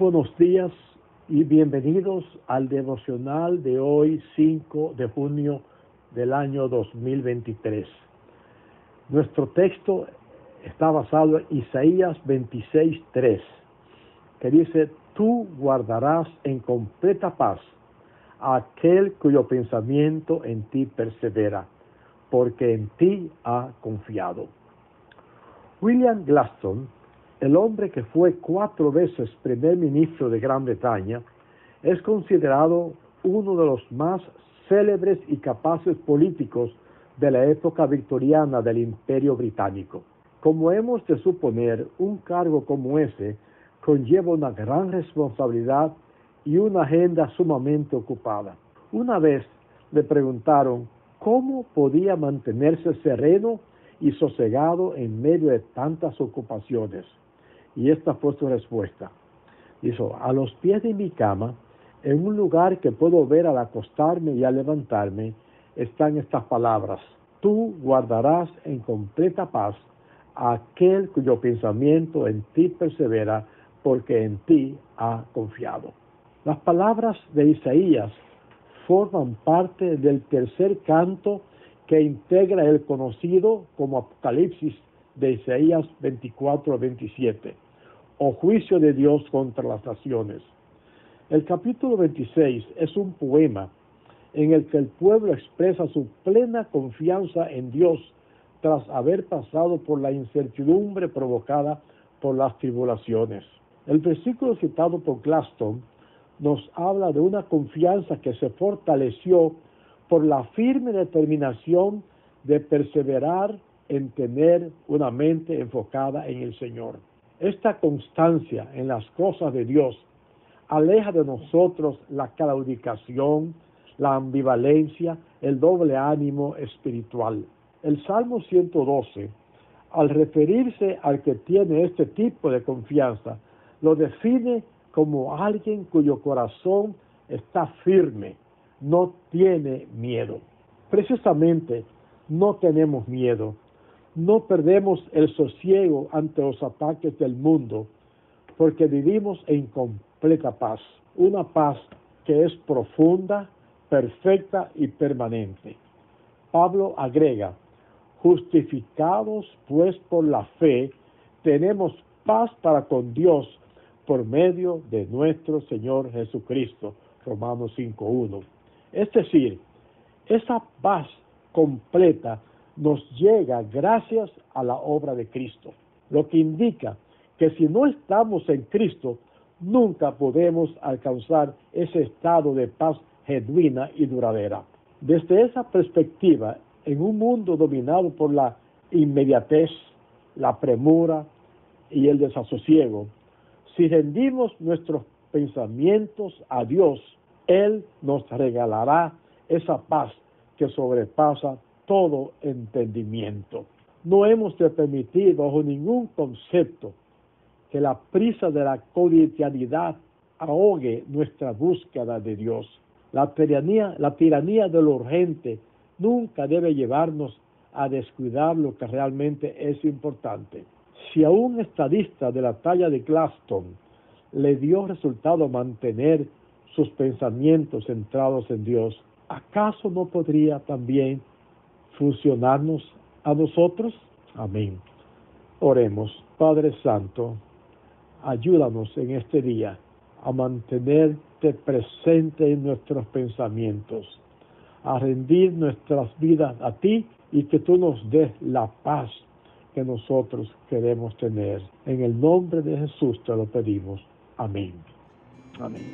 buenos días y bienvenidos al devocional de hoy 5 de junio del año 2023. Nuestro texto está basado en Isaías 26.3, que dice, tú guardarás en completa paz a aquel cuyo pensamiento en ti persevera, porque en ti ha confiado. William Glaston el hombre que fue cuatro veces primer ministro de Gran Bretaña es considerado uno de los más célebres y capaces políticos de la época victoriana del Imperio Británico. Como hemos de suponer, un cargo como ese conlleva una gran responsabilidad y una agenda sumamente ocupada. Una vez le preguntaron cómo podía mantenerse sereno y sosegado en medio de tantas ocupaciones. Y esta fue su respuesta. Dijo, a los pies de mi cama, en un lugar que puedo ver al acostarme y al levantarme, están estas palabras. Tú guardarás en completa paz a aquel cuyo pensamiento en ti persevera, porque en ti ha confiado. Las palabras de Isaías forman parte del tercer canto que integra el conocido como Apocalipsis de Isaías 24 a 27, o juicio de Dios contra las naciones. El capítulo 26 es un poema en el que el pueblo expresa su plena confianza en Dios tras haber pasado por la incertidumbre provocada por las tribulaciones. El versículo citado por Glaston nos habla de una confianza que se fortaleció por la firme determinación de perseverar en tener una mente enfocada en el Señor. Esta constancia en las cosas de Dios aleja de nosotros la claudicación, la ambivalencia, el doble ánimo espiritual. El Salmo 112, al referirse al que tiene este tipo de confianza, lo define como alguien cuyo corazón está firme, no tiene miedo. Precisamente no tenemos miedo no perdemos el sosiego ante los ataques del mundo, porque vivimos en completa paz, una paz que es profunda, perfecta y permanente. Pablo agrega, justificados pues por la fe, tenemos paz para con Dios por medio de nuestro Señor Jesucristo. Romanos 5.1. Es decir, esa paz completa nos llega gracias a la obra de Cristo, lo que indica que si no estamos en Cristo, nunca podemos alcanzar ese estado de paz genuina y duradera. Desde esa perspectiva, en un mundo dominado por la inmediatez, la premura y el desasosiego, si rendimos nuestros pensamientos a Dios, Él nos regalará esa paz que sobrepasa todo entendimiento. No hemos de permitir bajo ningún concepto que la prisa de la cotidianidad ahogue nuestra búsqueda de Dios. La tiranía, la tiranía de lo urgente nunca debe llevarnos a descuidar lo que realmente es importante. Si a un estadista de la talla de Glaston le dio resultado mantener sus pensamientos centrados en Dios, ¿acaso no podría también funcionarnos a nosotros. Amén. Oremos, Padre Santo, ayúdanos en este día a mantenerte presente en nuestros pensamientos, a rendir nuestras vidas a ti y que tú nos des la paz que nosotros queremos tener. En el nombre de Jesús te lo pedimos. Amén. Amén.